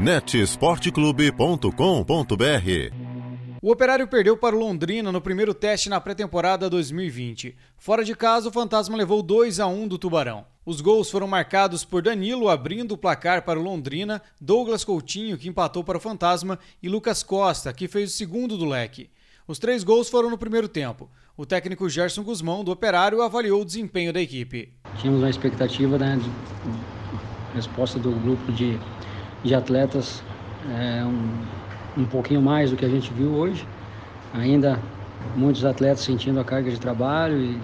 netesporteclube.com.br o Operário perdeu para o Londrina no primeiro teste na pré-temporada 2020. Fora de casa, o Fantasma levou 2 a 1 do Tubarão. Os gols foram marcados por Danilo abrindo o placar para o Londrina, Douglas Coutinho, que empatou para o Fantasma, e Lucas Costa, que fez o segundo do leque. Os três gols foram no primeiro tempo. O técnico Gerson Guzmão, do Operário, avaliou o desempenho da equipe. Tínhamos uma expectativa né, de resposta do grupo de, de atletas é, um, um pouquinho mais do que a gente viu hoje. Ainda muitos atletas sentindo a carga de trabalho e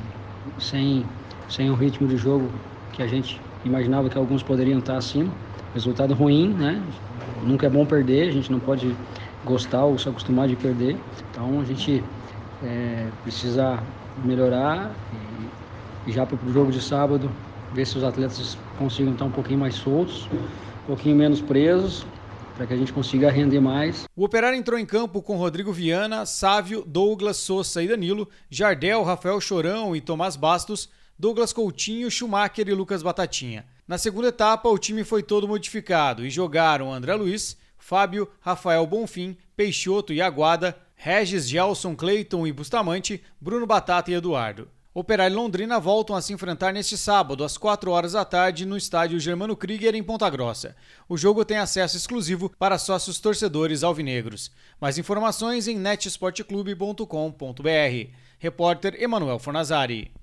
sem, sem um ritmo de jogo que a gente imaginava que alguns poderiam estar acima. Resultado ruim, né? Nunca é bom perder, a gente não pode gostar ou se acostumar de perder. Então a gente é, precisa melhorar e, e já para o jogo de sábado ver se os atletas consigam estar um pouquinho mais soltos, um pouquinho menos presos, para que a gente consiga render mais. O Operário entrou em campo com Rodrigo Viana, Sávio, Douglas, Souza e Danilo, Jardel, Rafael Chorão e Tomás Bastos, Douglas Coutinho, Schumacher e Lucas Batatinha. Na segunda etapa, o time foi todo modificado e jogaram André Luiz, Fábio, Rafael Bonfim, Peixoto e Aguada, Regis, Gelson, Cleiton e Bustamante, Bruno Batata e Eduardo. Operário e Londrina voltam a se enfrentar neste sábado, às 4 horas da tarde, no estádio Germano Krieger, em Ponta Grossa. O jogo tem acesso exclusivo para sócios torcedores alvinegros. Mais informações em netesportclube.com.br. Repórter Emanuel Fornazari.